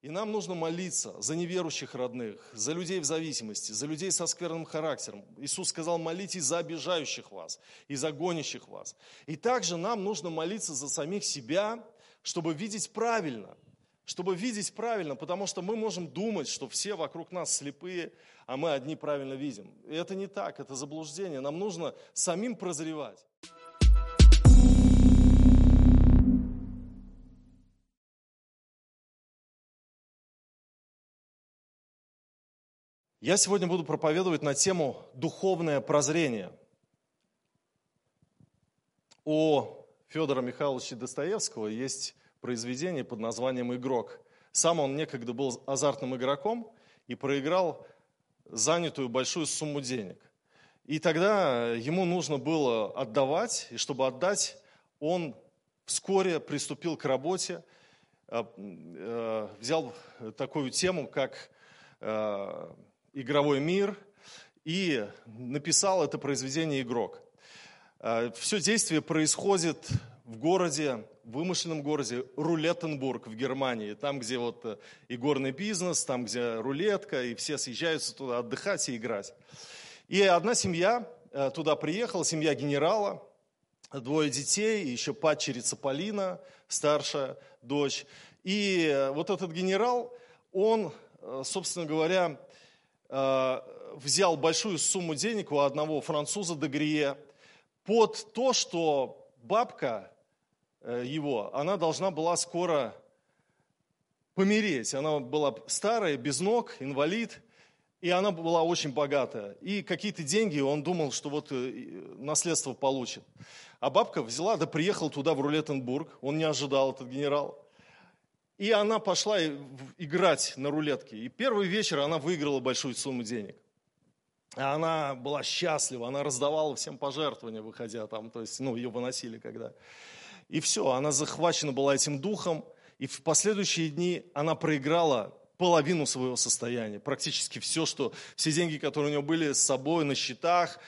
И нам нужно молиться за неверующих родных, за людей в зависимости, за людей со скверным характером. Иисус сказал, молитесь за обижающих вас и за гонящих вас. И также нам нужно молиться за самих себя, чтобы видеть правильно. Чтобы видеть правильно, потому что мы можем думать, что все вокруг нас слепые, а мы одни правильно видим. И это не так, это заблуждение. Нам нужно самим прозревать. Я сегодня буду проповедовать на тему «Духовное прозрение». У Федора Михайловича Достоевского есть произведение под названием «Игрок». Сам он некогда был азартным игроком и проиграл занятую большую сумму денег. И тогда ему нужно было отдавать, и чтобы отдать, он вскоре приступил к работе, э, э, взял такую тему, как э, игровой мир и написал это произведение «Игрок». А, Все действие происходит в городе, в вымышленном городе Рулеттенбург в Германии, там, где вот э, и горный бизнес, там, где рулетка, и все съезжаются туда отдыхать и играть. И одна семья э, туда приехала, семья генерала, двое детей, еще падчерица Полина, старшая дочь. И э, вот этот генерал, он, собственно говоря, Э, взял большую сумму денег у одного француза Дегрие под то, что бабка э, его, она должна была скоро помереть. Она была старая, без ног, инвалид, и она была очень богатая. И какие-то деньги он думал, что вот э, наследство получит. А бабка взяла, да приехал туда, в Рулеттенбург. Он не ожидал, этот генерал. И она пошла играть на рулетке. И первый вечер она выиграла большую сумму денег. Она была счастлива, она раздавала всем пожертвования, выходя там, то есть, ну, ее выносили когда. И все, она захвачена была этим духом, и в последующие дни она проиграла половину своего состояния, практически все, что, все деньги, которые у нее были с собой на счетах,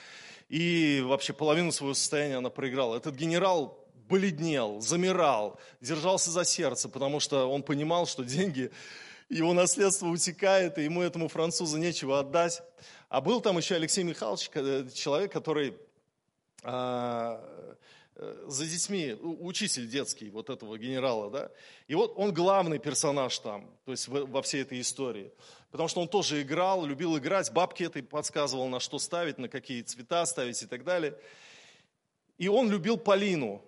и вообще половину своего состояния она проиграла. Этот генерал бледнел, замирал, держался за сердце, потому что он понимал, что деньги, его наследство утекает, и ему этому французу нечего отдать. А был там еще Алексей Михайлович, человек, который а, э, за детьми, учитель детский вот этого генерала, да, и вот он главный персонаж там, то есть во всей этой истории, потому что он тоже играл, любил играть, бабки этой подсказывал, на что ставить, на какие цвета ставить и так далее. И он любил Полину,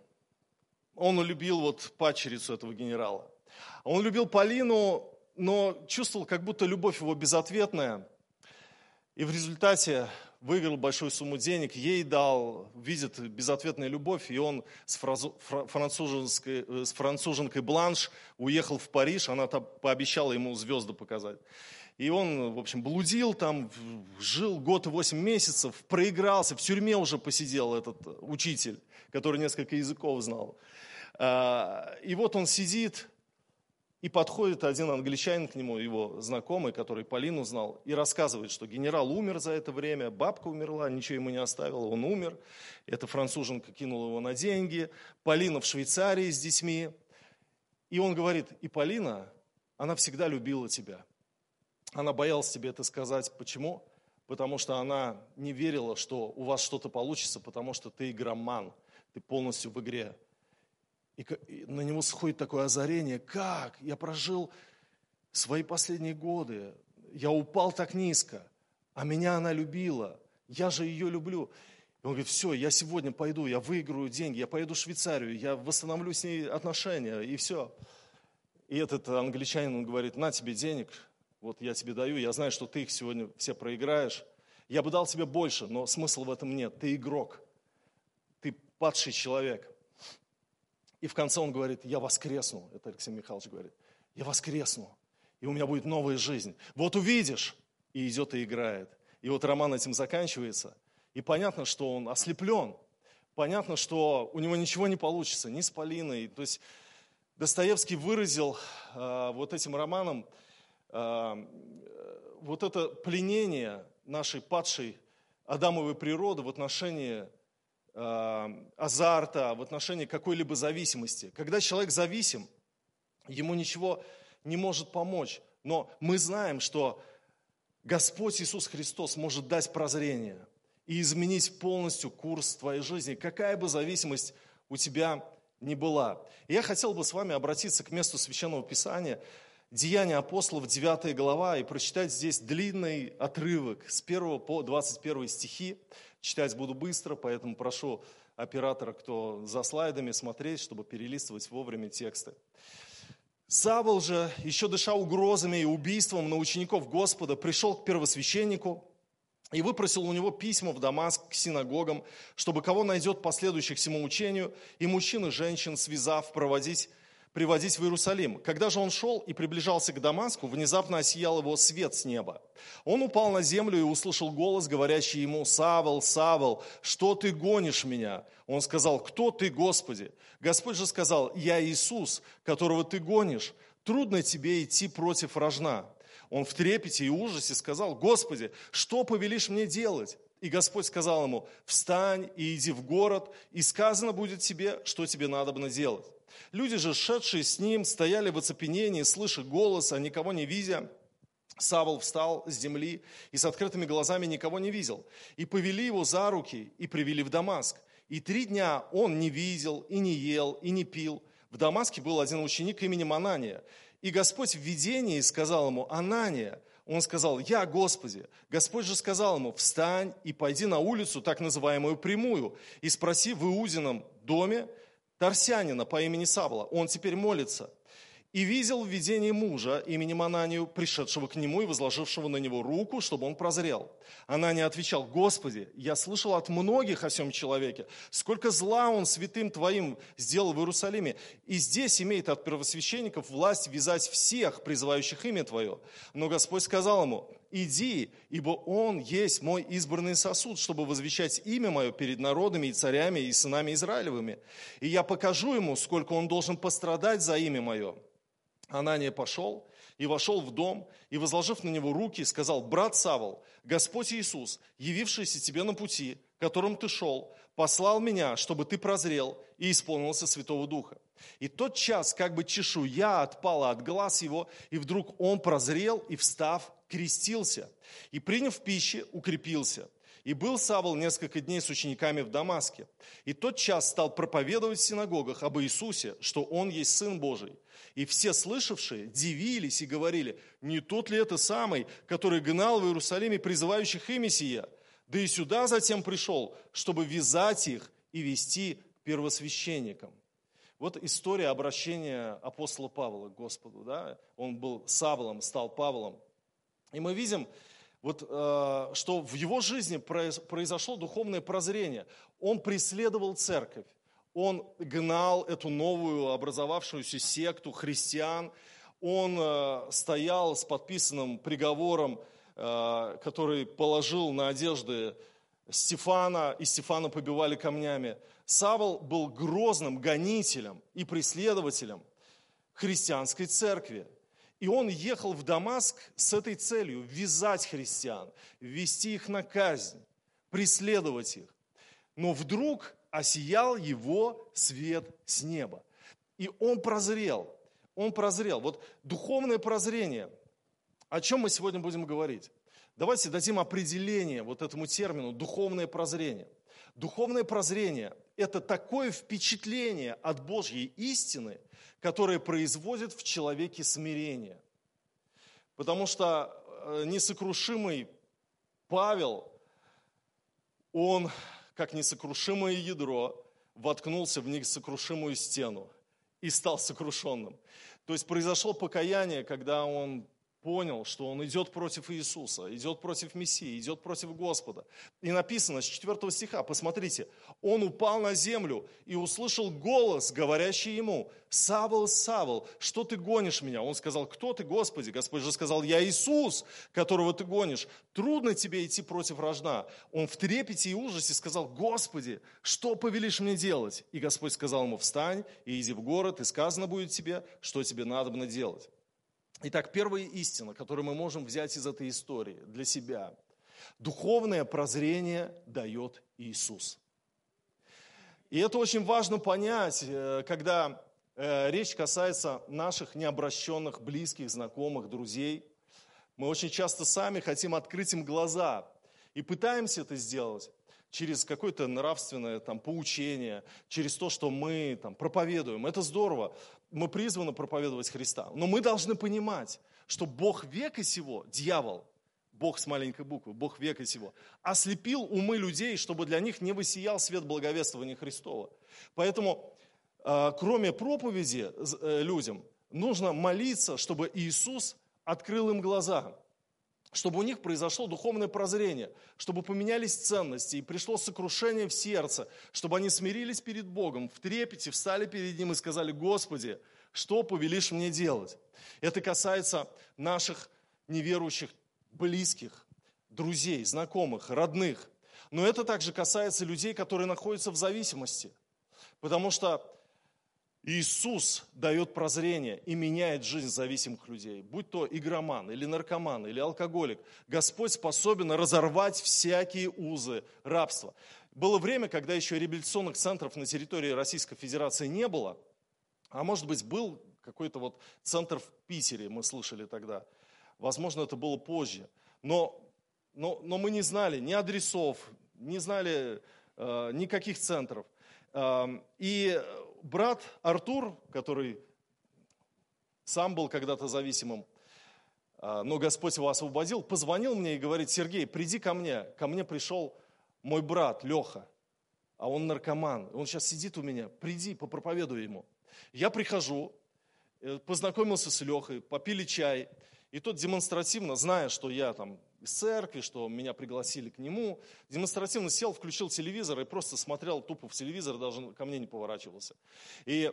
он любил вот пачерицу этого генерала. Он любил Полину, но чувствовал, как будто любовь его безответная. И в результате выиграл большую сумму денег, ей дал, видит безответную любовь, и он с, фразу, француженской, э, с француженкой Бланш уехал в Париж, она там пообещала ему звезды показать. И он, в общем, блудил там, жил год и восемь месяцев, проигрался, в тюрьме уже посидел этот учитель, который несколько языков знал. А, и вот он сидит, и подходит один англичанин к нему, его знакомый, который Полину знал, и рассказывает, что генерал умер за это время, бабка умерла, ничего ему не оставила, он умер. Эта француженка кинула его на деньги, Полина в Швейцарии с детьми. И он говорит, и Полина, она всегда любила тебя. Она боялась тебе это сказать. Почему? Потому что она не верила, что у вас что-то получится, потому что ты игроман, ты полностью в игре. И на него сходит такое озарение, как я прожил свои последние годы, я упал так низко, а меня она любила, я же ее люблю. И он говорит, все, я сегодня пойду, я выиграю деньги, я поеду в Швейцарию, я восстановлю с ней отношения, и все. И этот англичанин, говорит, на тебе денег, вот я тебе даю, я знаю, что ты их сегодня все проиграешь. Я бы дал тебе больше, но смысла в этом нет. Ты игрок, ты падший человек. И в конце он говорит, я воскресну, это Алексей Михайлович говорит, я воскресну, и у меня будет новая жизнь. Вот увидишь, и идет и играет. И вот роман этим заканчивается. И понятно, что он ослеплен. Понятно, что у него ничего не получится, ни с Полиной. То есть Достоевский выразил э, вот этим романом вот это пленение нашей падшей Адамовой природы в отношении Э, азарта, в отношении какой-либо зависимости. Когда человек зависим, ему ничего не может помочь. Но мы знаем, что Господь Иисус Христос может дать прозрение и изменить полностью курс твоей жизни, какая бы зависимость у тебя ни была. И я хотел бы с вами обратиться к месту Священного Писания, Деяния апостолов, 9 глава, и прочитать здесь длинный отрывок с 1 по 21 стихи. Читать буду быстро, поэтому прошу оператора, кто за слайдами, смотреть, чтобы перелистывать вовремя тексты. Савол же, еще дыша угрозами и убийством на учеников Господа, пришел к первосвященнику и выпросил у него письма в Дамаск к синагогам, чтобы кого найдет последующих всему учению, и мужчин и женщин, связав, проводить приводить в Иерусалим. Когда же он шел и приближался к Дамаску, внезапно осиял его свет с неба. Он упал на землю и услышал голос, говорящий ему, «Савол, Савол, что ты гонишь меня?» Он сказал, «Кто ты, Господи?» Господь же сказал, «Я Иисус, которого ты гонишь. Трудно тебе идти против рожна». Он в трепете и ужасе сказал, «Господи, что повелишь мне делать?» И Господь сказал ему, «Встань и иди в город, и сказано будет тебе, что тебе надо делать». Люди же, шедшие с ним, стояли в оцепенении, слыша голос, а никого не видя. Савол встал с земли и с открытыми глазами никого не видел. И повели его за руки и привели в Дамаск. И три дня он не видел, и не ел, и не пил. В Дамаске был один ученик именем Анания. И Господь в видении сказал ему, Анания, он сказал, я Господи. Господь же сказал ему, встань и пойди на улицу, так называемую прямую, и спроси в Иудином доме, Тарсянина по имени Савла. Он теперь молится. И видел в видении мужа именем Ананию, пришедшего к нему и возложившего на него руку, чтобы он прозрел. Анания отвечал, Господи, я слышал от многих о всем человеке, сколько зла он святым Твоим сделал в Иерусалиме, и здесь имеет от первосвященников власть вязать всех, призывающих имя Твое. Но Господь сказал ему, иди, ибо он есть мой избранный сосуд, чтобы возвещать имя мое перед народами и царями и сынами Израилевыми. И я покажу ему, сколько он должен пострадать за имя мое. Анания пошел и вошел в дом, и, возложив на него руки, сказал, «Брат Савол, Господь Иисус, явившийся тебе на пути, которым ты шел, послал меня, чтобы ты прозрел и исполнился Святого Духа». И тот час, как бы чешуя отпала от глаз его, и вдруг он прозрел и, встав, крестился, и, приняв пищи, укрепился. И был Савол несколько дней с учениками в Дамаске. И тот час стал проповедовать в синагогах об Иисусе, что Он есть Сын Божий. И все слышавшие дивились и говорили, не тот ли это самый, который гнал в Иерусалиме призывающих имя сия? Да и сюда затем пришел, чтобы вязать их и вести к первосвященникам. Вот история обращения апостола Павла к Господу. Да? Он был Савлом, стал Павлом. И мы видим, вот, э, что в его жизни произошло духовное прозрение. Он преследовал церковь, он гнал эту новую образовавшуюся секту христиан, он э, стоял с подписанным приговором, э, который положил на одежды Стефана, и Стефана побивали камнями. Савол был грозным гонителем и преследователем христианской церкви. И он ехал в Дамаск с этой целью – вязать христиан, ввести их на казнь, преследовать их. Но вдруг осиял его свет с неба. И он прозрел. Он прозрел. Вот духовное прозрение. О чем мы сегодня будем говорить? Давайте дадим определение вот этому термину «духовное прозрение». Духовное прозрение – это такое впечатление от Божьей истины – которое производит в человеке смирение. Потому что э, несокрушимый Павел, он, как несокрушимое ядро, воткнулся в несокрушимую стену и стал сокрушенным. То есть произошло покаяние, когда он понял, что он идет против Иисуса, идет против Мессии, идет против Господа. И написано с 4 стиха, посмотрите, он упал на землю и услышал голос, говорящий ему, «Савол, Савол, что ты гонишь меня?» Он сказал, «Кто ты, Господи?» Господь же сказал, «Я Иисус, которого ты гонишь. Трудно тебе идти против рожна». Он в трепете и ужасе сказал, «Господи, что повелишь мне делать?» И Господь сказал ему, «Встань и иди в город, и сказано будет тебе, что тебе надо делать». Итак, первая истина, которую мы можем взять из этой истории для себя. Духовное прозрение дает Иисус. И это очень важно понять, э, когда Э, речь касается наших необращенных, близких, знакомых, друзей. Мы очень часто сами хотим открыть им глаза и пытаемся это сделать через какое-то нравственное там, поучение, через то, что мы там, проповедуем. Это здорово. Мы призваны проповедовать Христа. Но мы должны понимать, что Бог века сего, дьявол, Бог с маленькой буквы, Бог века сего, ослепил умы людей, чтобы для них не высиял свет благовествования Христова. Поэтому, а, кроме проповеди э, людям, нужно молиться, чтобы Иисус открыл им глаза чтобы у них произошло духовное прозрение, чтобы поменялись ценности и пришло сокрушение в сердце, чтобы они смирились перед Богом, в трепете встали перед Ним и сказали, Господи, что повелишь мне делать? Это касается наших неверующих близких, друзей, знакомых, родных. Но это также касается людей, которые находятся в зависимости. Потому что Иисус дает прозрение и меняет жизнь зависимых людей. Будь то игроман, или наркоман, или алкоголик. Господь способен разорвать всякие узы рабства. Было время, когда еще реабилитационных центров на территории Российской Федерации не было. А может быть, был какой-то вот центр в Питере, мы слышали тогда. Возможно, это было позже. Но, но, но мы не знали ни адресов, не знали э, никаких центров. Э, и брат Артур, который сам был когда-то зависимым, а, но Господь его освободил, позвонил мне и говорит, Сергей, приди ко мне. Ко мне пришел мой брат Леха, а он наркоман. Он сейчас сидит у меня, приди, попроповедуй ему. Я прихожу, э, познакомился с Лехой, попили чай, и тот демонстративно, зная, что я там из церкви, что меня пригласили к нему, демонстративно сел, включил телевизор и просто смотрел тупо в телевизор, даже ко мне не поворачивался. И,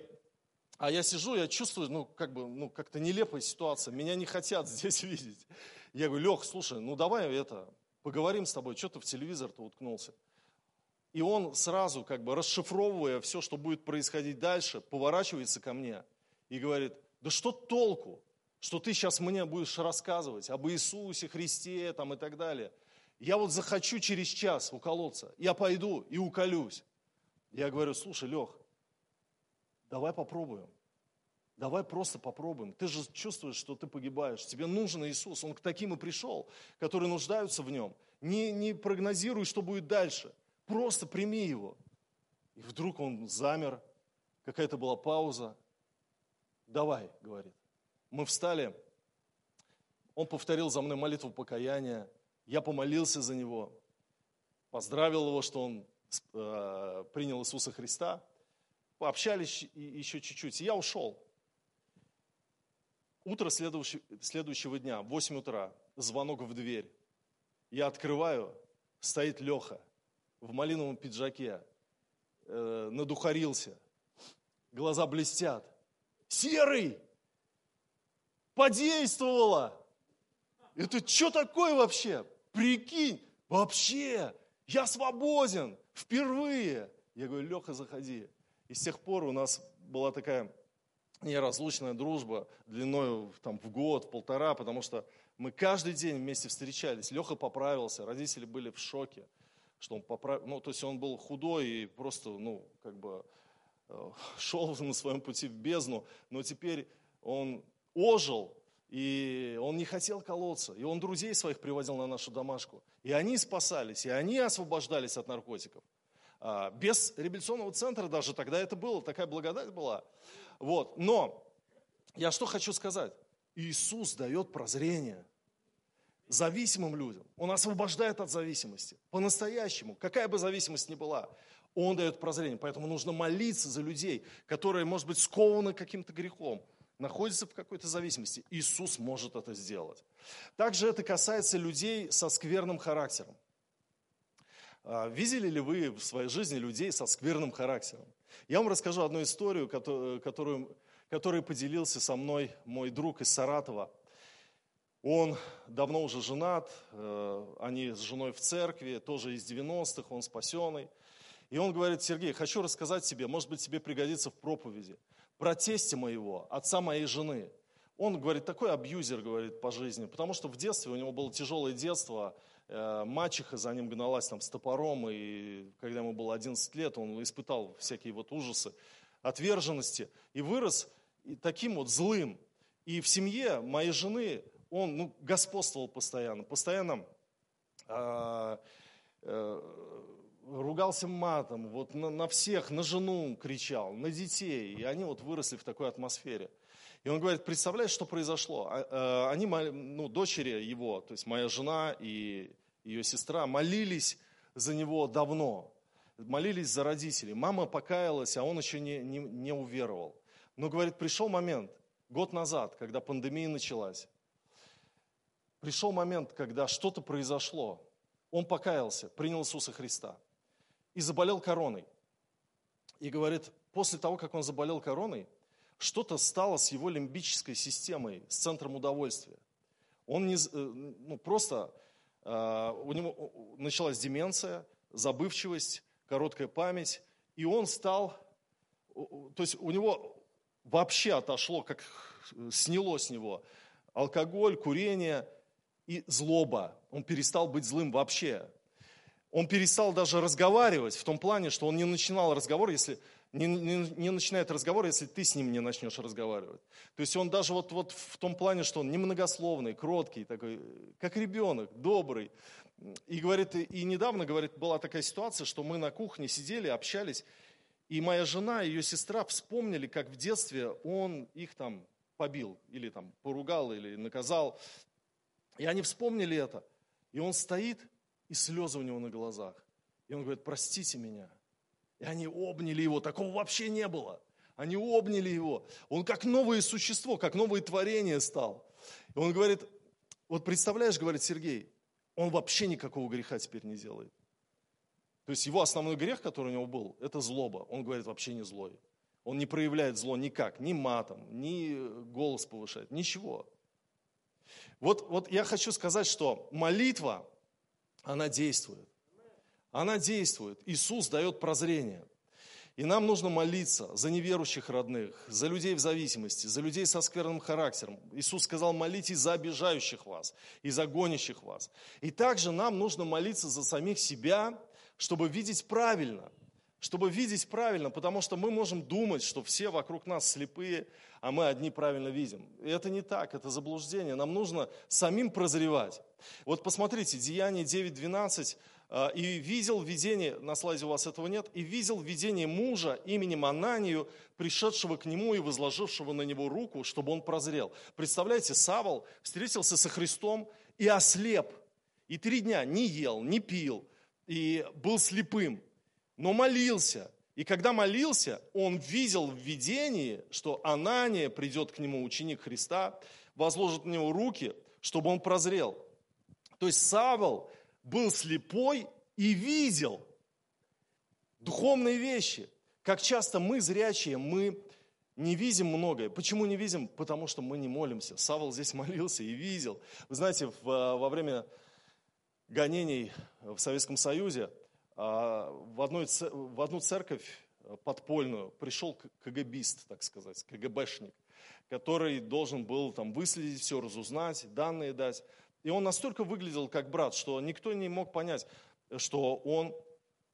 а я сижу, я чувствую, ну, как бы, ну, как-то нелепая ситуация, меня не хотят здесь видеть. Я говорю, Лех, слушай, ну давай это, поговорим с тобой, что ты в телевизор-то уткнулся. И он сразу, как бы расшифровывая все, что будет происходить дальше, поворачивается ко мне и говорит, да что толку? Что ты сейчас мне будешь рассказывать об Иисусе Христе там, и так далее. Я вот захочу через час уколоться, я пойду и уколюсь. Я говорю, слушай, Лех, давай попробуем. Давай просто попробуем. Ты же чувствуешь, что ты погибаешь. Тебе нужен Иисус. Он к таким и пришел, которые нуждаются в нем. Не, не прогнозируй, что будет дальше. Просто прими его. И вдруг он замер. Какая-то была пауза. Давай, говорит. Мы встали, он повторил за мной молитву покаяния, я помолился за него, поздравил его, что он э, принял Иисуса Христа, пообщались еще чуть-чуть, и я ушел. Утро следующего, следующего дня, 8 утра, звонок в дверь. Я открываю, стоит Леха в малиновом пиджаке, э, надухарился, глаза блестят. Серый! Подействовало. Это что такое вообще? Прикинь, вообще, я свободен, впервые. Я говорю, Леха, заходи. И с тех пор у нас была такая неразлучная дружба длиной там, в год, в полтора, потому что мы каждый день вместе встречались. Леха поправился, родители были в шоке, что он поправил, ну, то есть он был худой и просто, ну, как бы э, шел на своем пути в бездну, но теперь он ожил, и он не хотел колоться, и он друзей своих приводил на нашу домашку. И они спасались, и они освобождались от наркотиков. А, без реабилитационного центра даже тогда это было, такая благодать была. Вот. Но я что хочу сказать? Иисус дает прозрение зависимым людям. Он освобождает от зависимости. По-настоящему. Какая бы зависимость ни была. Он дает прозрение. Поэтому нужно молиться за людей, которые, может быть, скованы каким-то грехом находится в какой-то зависимости. Иисус может это сделать. Также это касается людей со скверным характером. А, видели ли вы в своей жизни людей со скверным характером? Я вам расскажу одну историю, которую, которую поделился со мной мой друг из Саратова. Он давно уже женат, э, они с женой в церкви, тоже из 90-х, он спасенный. И он говорит, Сергей, хочу рассказать тебе, может быть, тебе пригодится в проповеди про моего, отца моей жены. Он, говорит, такой абьюзер, говорит, по жизни, потому что в детстве у него было тяжелое детство, э, мачеха за ним гналась там с топором, и когда ему было 11 лет, он испытал всякие вот ужасы отверженности и вырос таким вот злым. И в семье моей жены он ну, господствовал постоянно, постоянно э, э, ругался матом, вот на, на всех, на жену кричал, на детей. И они вот выросли в такой атмосфере. И он говорит, представляешь, что произошло? А, э, они, ну, дочери его, то есть моя жена и ее сестра, молились за него давно. Молились за родителей. Мама покаялась, а он еще не, не, не уверовал. Но, говорит, пришел момент, год назад, когда пандемия началась, пришел момент, когда что-то произошло. Он покаялся, принял Иисуса Христа и заболел короной. И говорит, после того, как он заболел короной, что-то стало с его лимбической системой, с центром удовольствия. Он не, э, ну, просто, э, у него началась деменция, забывчивость, короткая память, и он стал, то есть у него вообще отошло, как сняло с него алкоголь, курение и злоба. Он перестал быть злым вообще. Он перестал даже разговаривать в том плане, что он не начинал разговор, если не, не, не начинает разговор, если ты с ним не начнешь разговаривать. То есть он даже вот, вот в том плане, что он немногословный, кроткий, такой, как ребенок, добрый. И говорит, и недавно, говорит, была такая ситуация, что мы на кухне сидели, общались, и моя жена и ее сестра вспомнили, как в детстве он их там побил, или там поругал, или наказал. И они вспомнили это. И он стоит, и слезы у него на глазах. И он говорит, простите меня. И они обняли его, такого вообще не было. Они обняли его. Он как новое существо, как новое творение стал. И он говорит, вот представляешь, говорит Сергей, он вообще никакого греха теперь не делает. То есть его основной грех, который у него был, это злоба. Он говорит, вообще не злой. Он не проявляет зло никак, ни матом, ни голос повышает, ничего. Вот, вот я хочу сказать, что молитва, она действует. Она действует. Иисус дает прозрение. И нам нужно молиться за неверующих родных, за людей в зависимости, за людей со скверным характером. Иисус сказал, молитесь за обижающих вас и за гонящих вас. И также нам нужно молиться за самих себя, чтобы видеть правильно. Чтобы видеть правильно, потому что мы можем думать, что все вокруг нас слепые, а мы одни правильно видим. И это не так, это заблуждение. Нам нужно самим прозревать. Вот посмотрите, Деяние 9.12 а, и видел видение, на слайде у вас этого нет, и видел видение мужа именем Ананию, пришедшего к нему и возложившего на него руку, чтобы он прозрел. Представляете, Савол встретился со Христом и ослеп, и три дня не ел, не пил, и был слепым, но молился. И когда молился, он видел в видении, что Анания придет к нему, ученик Христа, возложит на него руки, чтобы он прозрел. То есть Савол был слепой и видел духовные вещи. Как часто мы, зрячие, мы не видим многое. Почему не видим? Потому что мы не молимся. Савол здесь молился и видел. Вы знаете, во время гонений в Советском Союзе в, одной, в одну церковь подпольную пришел КГБист, так сказать, КГБшник, который должен был там выследить все, разузнать, данные дать. И он настолько выглядел как брат, что никто не мог понять, что он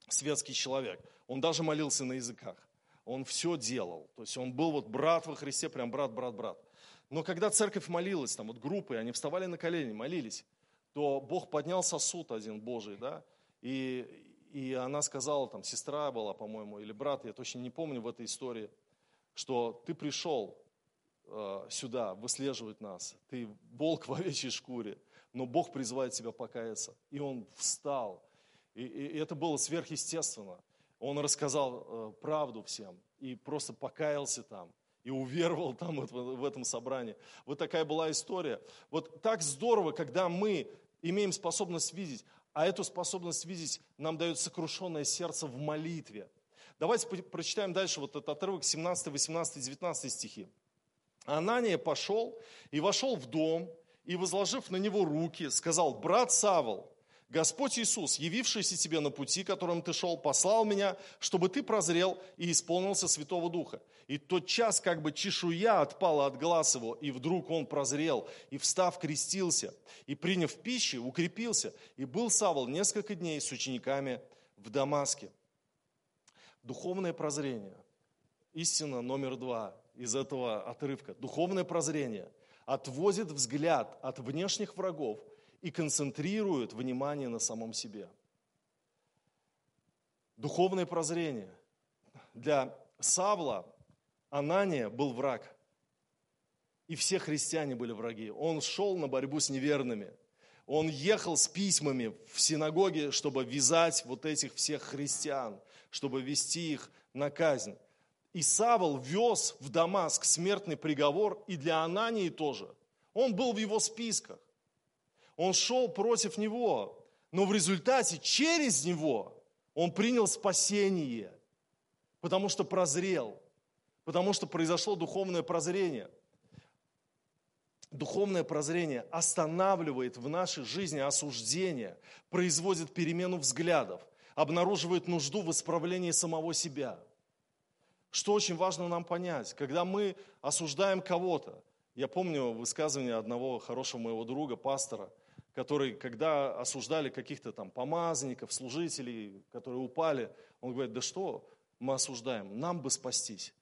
светский человек. Он даже молился на языках. Он все делал. То есть он был вот брат во Христе, прям брат, брат, брат. Но когда церковь молилась, там вот группы, они вставали на колени, молились, то Бог поднял сосуд один Божий, да, и, и она сказала, там, сестра была, по-моему, или брат, я точно не помню в этой истории, что ты пришел э, сюда выслеживать нас, ты волк в овечьей шкуре, но Бог призывает тебя покаяться. И он встал. И, и это было сверхъестественно. Он рассказал э, правду всем и просто покаялся там и уверовал там вот, в этом собрании. Вот такая была история. Вот так здорово, когда мы имеем способность видеть, а эту способность видеть нам дает сокрушенное сердце в молитве. Давайте прочитаем дальше вот этот отрывок 17, 18, 19 стихи. Анания пошел и вошел в дом, и, возложив на него руки, сказал, брат Савол, Господь Иисус, явившийся тебе на пути, которым ты шел, послал меня, чтобы ты прозрел и исполнился Святого Духа. И тот час как бы чешуя отпала от глаз его, и вдруг он прозрел, и встав крестился, и приняв пищу, укрепился, и был Савол несколько дней с учениками в Дамаске. Духовное прозрение. истина номер два из этого отрывка. Духовное прозрение отводит взгляд от внешних врагов и концентрирует внимание на самом себе. Духовное прозрение. Для Савла Анания был враг. И все христиане были враги. Он шел на борьбу с неверными. Он ехал с письмами в синагоге, чтобы вязать вот этих всех христиан, чтобы вести их на казнь. И Савол вез в Дамаск смертный приговор и для Анании тоже. Он был в его списках. Он шел против него, но в результате через него он принял спасение, потому что прозрел, потому что произошло духовное прозрение. Духовное прозрение останавливает в нашей жизни осуждение, производит перемену взглядов, обнаруживает нужду в исправлении самого себя – что очень важно нам понять, когда мы осуждаем кого-то. Я помню высказывание одного хорошего моего друга, пастора, который, когда осуждали каких-то там помазанников, служителей, которые упали, он говорит, да что мы осуждаем, нам бы спастись.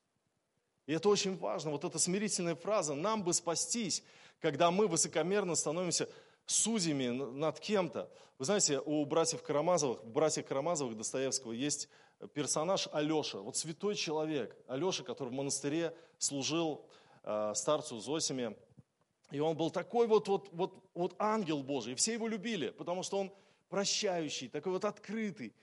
И это очень важно, вот эта смирительная фраза, нам бы спастись, когда мы высокомерно становимся судьями над кем-то. Вы знаете, у братьев Карамазовых, в братьях Карамазовых Достоевского есть персонаж Алеша, вот святой человек, Алеша, который в монастыре служил э, старцу Зосиме, и он был такой вот, вот, вот, вот ангел Божий, все его любили, потому что он прощающий, такой вот открытый,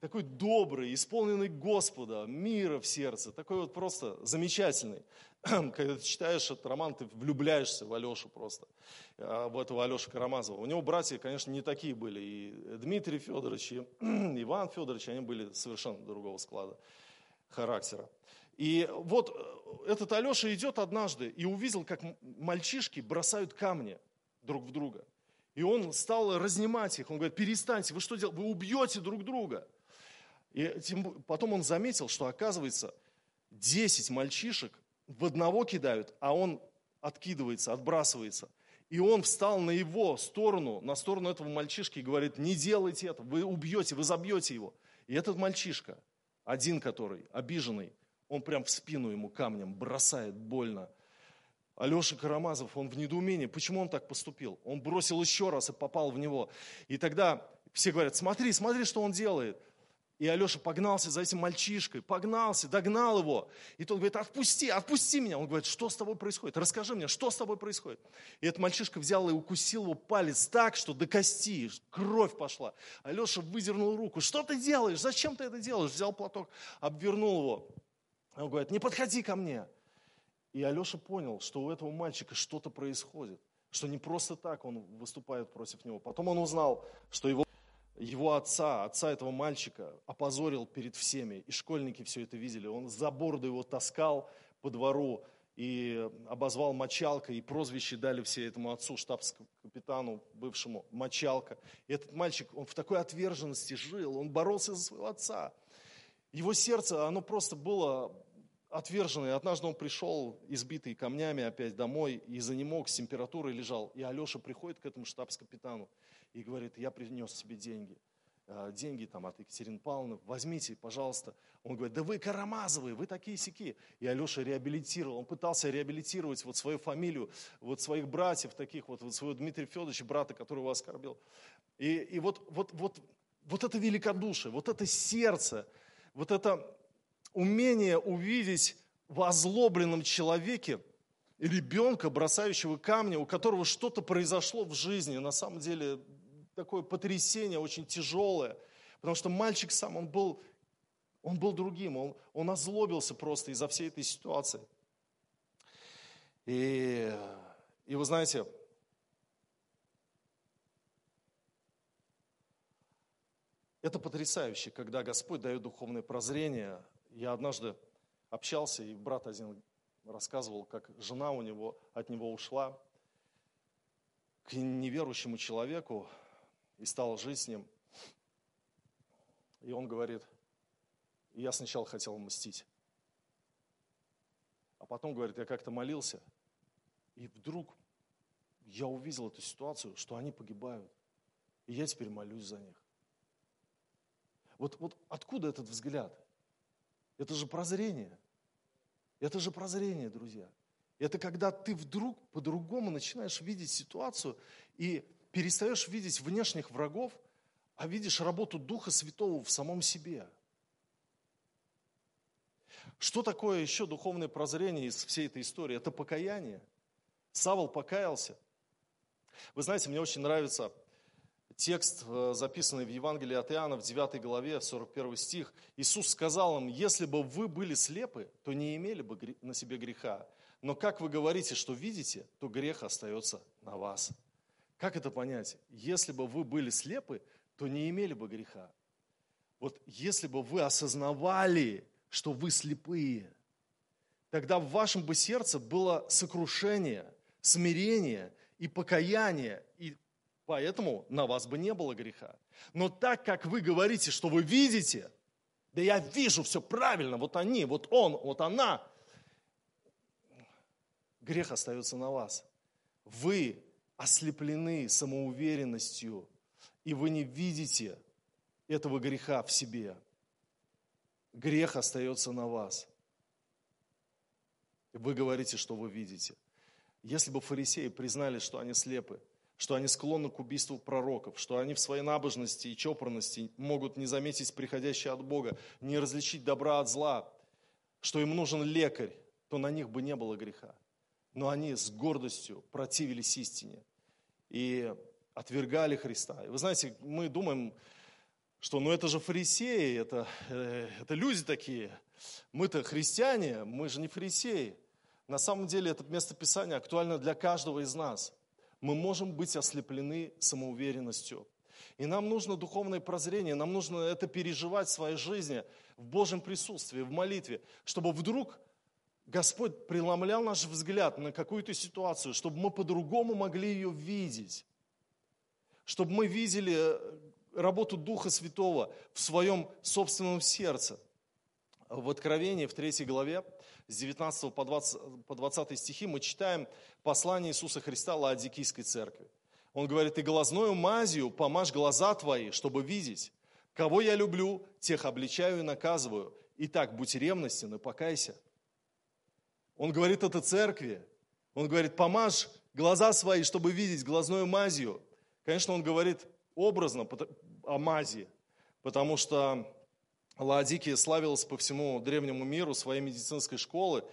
такой добрый, исполненный Господа, мира в сердце, такой вот просто замечательный. Когда ты читаешь этот роман, ты влюбляешься в Алешу просто, а, в этого Алешу Карамазова. У него братья, конечно, не такие были. И Дмитрий Федорович, и Иван Федорович, они были совершенно другого склада характера. И вот э, этот Алеша идет однажды и увидел, как мальчишки бросают камни друг в друга. И он стал разнимать их. Он говорит, перестаньте, вы что делаете? Вы убьете друг друга. И тем, потом он заметил, что оказывается 10 мальчишек в одного кидают, а он откидывается, отбрасывается. И он встал на его сторону, на сторону этого мальчишки и говорит, не делайте это, вы убьете, вы забьете его. И этот мальчишка, один который, обиженный, он прям в спину ему камнем бросает больно. Алеша Карамазов, он в недоумении, почему он так поступил? Он бросил еще раз и попал в него. И тогда все говорят, смотри, смотри, что он делает. И Алеша погнался за этим мальчишкой, погнался, догнал его. И тот говорит, отпусти, отпусти меня. Он говорит, что с тобой происходит? Расскажи мне, что с тобой происходит? И этот мальчишка взял и укусил его палец так, что до кости, кровь пошла. Алеша выдернул руку. Что ты делаешь? Зачем ты это делаешь? Взял платок, обвернул его. Он говорит, не подходи ко мне. И Алеша понял, что у этого мальчика что-то происходит. Что не просто так он выступает против него. Потом он узнал, что его его отца, отца этого мальчика, опозорил перед всеми. И школьники все это видели. Он за бороду его таскал по двору и обозвал мочалка, и прозвище дали все этому отцу, штабс-капитану бывшему, мочалка. И этот мальчик, он в такой отверженности жил, он боролся за своего отца. Его сердце, оно просто было отверженное. Однажды он пришел, избитый камнями опять домой, и за занемог, с температурой лежал. И Алеша приходит к этому штабс-капитану и говорит, я принес тебе деньги. А, деньги там от Екатерины Павловны, возьмите, пожалуйста. Он говорит, да вы Карамазовые, вы такие сики. И Алеша реабилитировал, он пытался реабилитировать вот свою фамилию, вот своих братьев таких, вот, вот своего Дмитрия Федоровича, брата, которого оскорбил. И, и вот, вот, вот, вот это великодушие, вот это сердце, вот это умение увидеть в озлобленном человеке ребенка, бросающего камни, у которого что-то произошло в жизни, на самом деле такое потрясение очень тяжелое, потому что мальчик сам, он был, он был другим, он, он озлобился просто из-за всей этой ситуации. И, и вы знаете, это потрясающе, когда Господь дает духовное прозрение. Я однажды общался, и брат один рассказывал, как жена у него, от него ушла к неверующему человеку, и стал жить с ним. И он говорит, я сначала хотел мстить. А потом, говорит, я как-то молился, и вдруг я увидел эту ситуацию, что они погибают. И я теперь молюсь за них. Вот, вот откуда этот взгляд? Это же прозрение. Это же прозрение, друзья. Это когда ты вдруг по-другому начинаешь видеть ситуацию и перестаешь видеть внешних врагов, а видишь работу Духа Святого в самом себе. Что такое еще духовное прозрение из всей этой истории? Это покаяние. Савол покаялся. Вы знаете, мне очень нравится текст, э, записанный в Евангелии от Иоанна в 9 главе, 41 стих. Иисус сказал им, если бы вы были слепы, то не имели бы на себе греха. Но как вы говорите, что видите, то грех остается на вас. Как это понять? Если бы вы были слепы, то не имели бы греха. Вот если бы вы осознавали, что вы слепые, тогда в вашем бы сердце было сокрушение, смирение и покаяние, поэтому на вас бы не было греха. Но так как вы говорите, что вы видите, да я вижу все правильно, вот они, вот он, вот она, грех остается на вас. Вы ослеплены самоуверенностью, и вы не видите этого греха в себе. Грех остается на вас. Вы говорите, что вы видите. Если бы фарисеи признали, что они слепы, что они склонны к убийству пророков, что они в своей набожности и чопорности могут не заметить приходящее от Бога, не различить добра от зла, что им нужен лекарь, то на них бы не было греха но они с гордостью противились истине и отвергали Христа. И вы знаете, мы думаем, что ну это же фарисеи, это, э, это люди такие. Мы-то христиане, мы же не фарисеи. На самом деле это местописание актуально для каждого из нас. Мы можем быть ослеплены самоуверенностью. И нам нужно духовное прозрение, нам нужно это переживать в своей жизни, в Божьем присутствии, в молитве, чтобы вдруг Господь преломлял наш взгляд на какую-то ситуацию, чтобы мы по-другому могли ее видеть. Чтобы мы видели э, работу Духа Святого в своем собственном сердце. В Откровении, в 3 главе, с 19 по 20, по 20 стихи мы читаем послание Иисуса Христа Лаодикийской церкви. Он говорит, «И глазною мазью помажь глаза твои, чтобы видеть. Кого я люблю, тех обличаю и наказываю. Итак, будь ревностен и покайся». Он говорит это церкви. Он говорит, помажь глаза свои, чтобы видеть глазной мазью. Конечно, он говорит образно о мази, потому что Лаодикия славилась по всему древнему миру своей медицинской школы.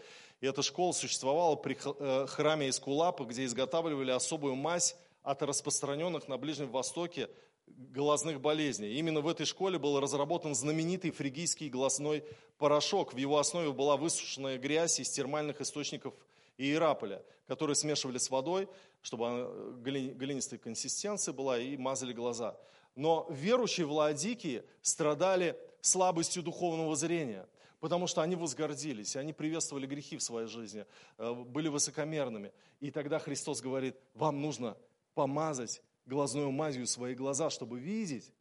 И эта школа существовала при э, храме Искулапа, где изготавливали особую мазь от распространенных на Ближнем Востоке глазных болезней. Именно в этой школе был разработан знаменитый фригийский глазной порошок. В его основе была высушенная грязь из термальных источников Иераполя, которые смешивали с водой, чтобы она глинистой консистенции была, и мазали глаза. Но верующие в Лаодикии страдали слабостью духовного зрения, потому что они возгордились, они приветствовали грехи в своей жизни, э, были высокомерными. И тогда Христос говорит, вам нужно помазать глазную мазью свои глаза, чтобы видеть.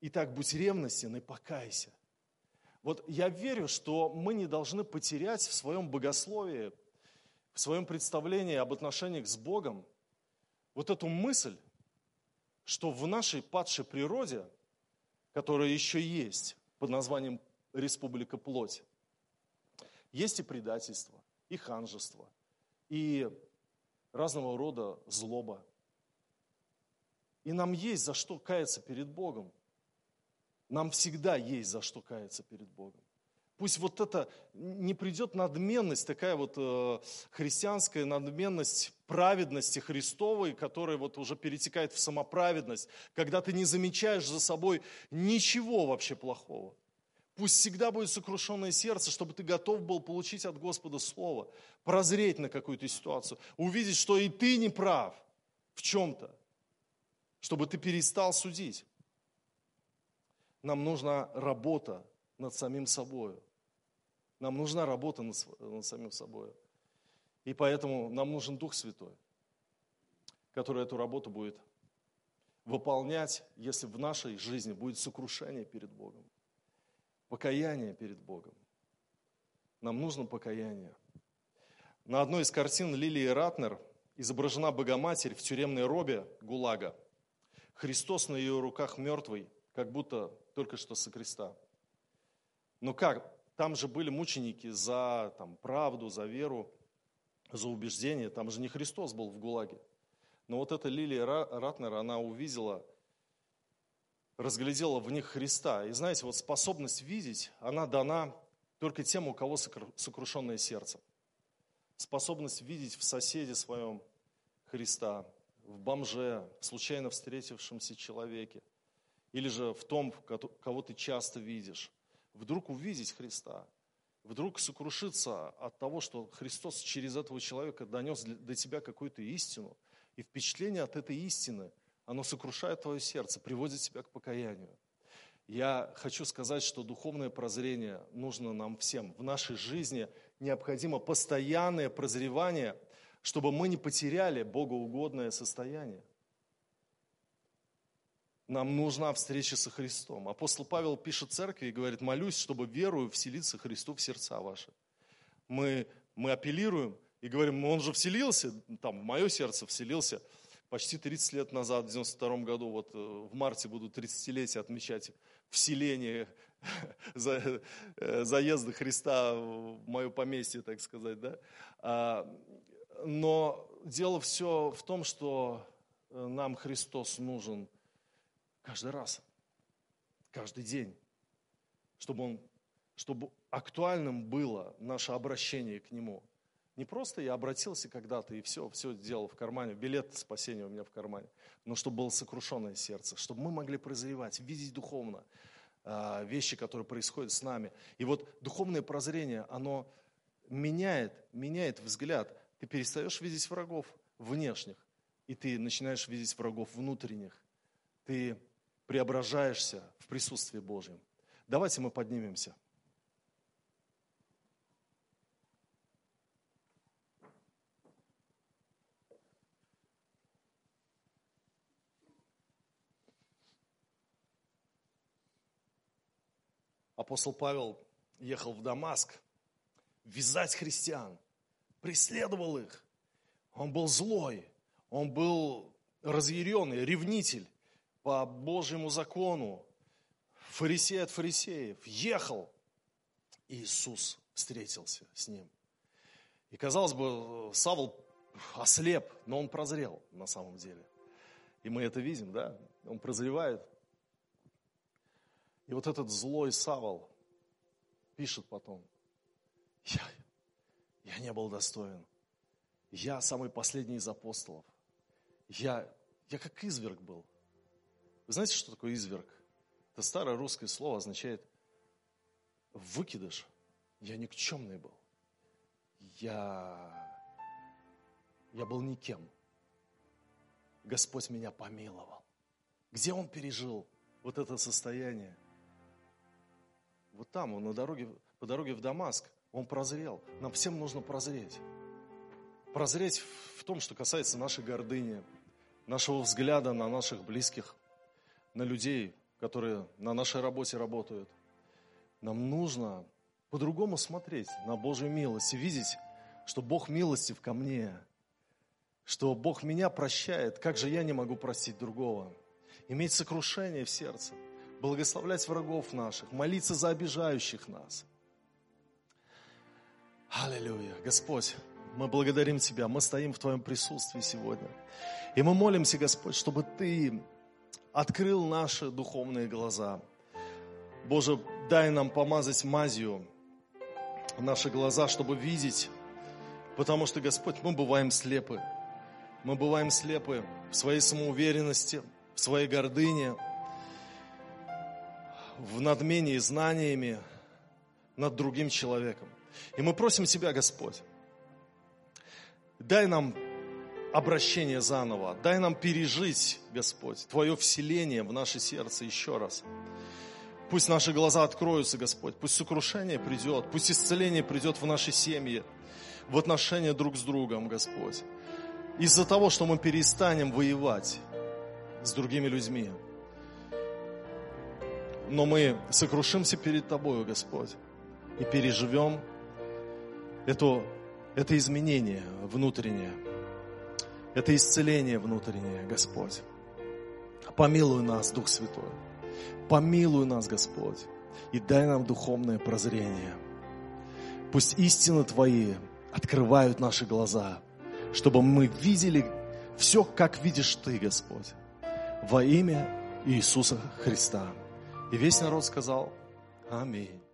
Итак, будь ревностен и покайся. Вот я верю, что мы не должны потерять в своем богословии, в своем представлении об отношениях с Богом вот эту мысль, что в нашей падшей природе, которая еще есть под названием Республика Плоть, есть и предательство, и ханжество, и разного рода злоба. И нам есть за что каяться перед Богом. Нам всегда есть за что каяться перед Богом. Пусть вот это не придет надменность, такая вот э, христианская надменность праведности Христовой, которая вот уже перетекает в самоправедность, когда ты не замечаешь за собой ничего вообще плохого. Пусть всегда будет сокрушенное сердце, чтобы ты готов был получить от Господа Слово, прозреть на какую-то ситуацию, увидеть, что и ты не прав в чем-то, чтобы ты перестал судить. Нам нужна работа над самим собой. Нам нужна работа над, над самим собой. И поэтому нам нужен Дух Святой, который эту работу будет выполнять, если в нашей жизни будет сокрушение перед Богом покаяние перед Богом. Нам нужно покаяние. На одной из картин Лилии Ратнер изображена Богоматерь в тюремной робе ГУЛАГа. Христос на ее руках мертвый, как будто только что со креста. Ну как? Там же были мученики за там, правду, за веру, за убеждение. Там же не Христос был в ГУЛАГе. Но вот эта Лилия Ратнер, она увидела, разглядела в них Христа. И знаете, вот способность видеть, она дана только тем, у кого сокрушенное сердце. Способность видеть в соседе своем Христа, в бомже, в случайно встретившемся человеке, или же в том, кого ты часто видишь вдруг увидеть Христа, вдруг сокрушиться от того, что Христос через этого человека донес до тебя какую-то истину, и впечатление от этой истины, оно сокрушает твое сердце, приводит тебя к покаянию. Я хочу сказать, что духовное прозрение нужно нам всем. В нашей жизни необходимо постоянное прозревание, чтобы мы не потеряли богоугодное состояние. Нам нужна встреча со Христом. Апостол Павел пишет церкви и говорит, молюсь, чтобы верую вселиться Христу в сердца ваши. Мы, мы апеллируем и говорим, он же вселился, там, в мое сердце вселился почти 30 лет назад, в 92 году, вот э, в марте буду 30-летие отмечать вселение, э, заезда Христа в мое поместье, так сказать, да. А, но дело все в том, что э, нам Христос нужен Каждый раз, каждый день, чтобы, он, чтобы актуальным было наше обращение к Нему. Не просто я обратился когда-то и все, все делал в кармане, билет спасения у меня в кармане, но чтобы было сокрушенное сердце, чтобы мы могли прозревать, видеть духовно а, вещи, которые происходят с нами. И вот духовное прозрение, оно меняет, меняет взгляд. Ты перестаешь видеть врагов внешних, и ты начинаешь видеть врагов внутренних. Ты преображаешься в присутствии Божьем. Давайте мы поднимемся. Апостол Павел ехал в Дамаск вязать христиан, преследовал их. Он был злой, он был разъяренный, ревнитель по Божьему закону, фарисей от фарисеев, ехал. И Иисус встретился с ним. И, казалось бы, Савл ослеп, но он прозрел на самом деле. И мы это видим, да? Он прозревает. И вот этот злой Савл пишет потом, я, я не был достоин. Я самый последний из апостолов. Я, я как изверг был. Вы знаете, что такое изверг? Это старое русское слово означает выкидыш. Я никчемный был. Я, я был никем. Господь меня помиловал. Где он пережил вот это состояние? Вот там, он на дороге, по дороге в Дамаск, он прозрел. Нам всем нужно прозреть. Прозреть в том, что касается нашей гордыни, нашего взгляда на наших близких – на людей, которые на нашей работе работают. Нам нужно по-другому смотреть на Божью милость и видеть, что Бог милостив ко мне, что Бог меня прощает, как же я не могу простить другого. Иметь сокрушение в сердце, благословлять врагов наших, молиться за обижающих нас. Аллилуйя. Господь, мы благодарим Тебя, мы стоим в Твоем присутствии сегодня. И мы молимся, Господь, чтобы Ты открыл наши духовные глаза. Боже, дай нам помазать мазью наши глаза, чтобы видеть, потому что, Господь, мы бываем слепы. Мы бываем слепы в своей самоуверенности, в своей гордыне, в надмении знаниями над другим человеком. И мы просим Тебя, Господь, дай нам обращение заново. Дай нам пережить, Господь, Твое вселение в наше сердце еще раз. Пусть наши глаза откроются, Господь. Пусть сокрушение придет. Пусть исцеление придет в наши семьи, в отношения друг с другом, Господь. Из-за того, что мы перестанем воевать с другими людьми. Но мы сокрушимся перед Тобою, Господь, и переживем это, это изменение внутреннее – это исцеление внутреннее, Господь. Помилуй нас, Дух Святой. Помилуй нас, Господь. и дай нам духовное прозрение. Пусть истины Твои открывают наши глаза, чтобы мы видели все, как видишь Ты, Господь, во имя Иисуса Христа. И весь народ сказал Аминь.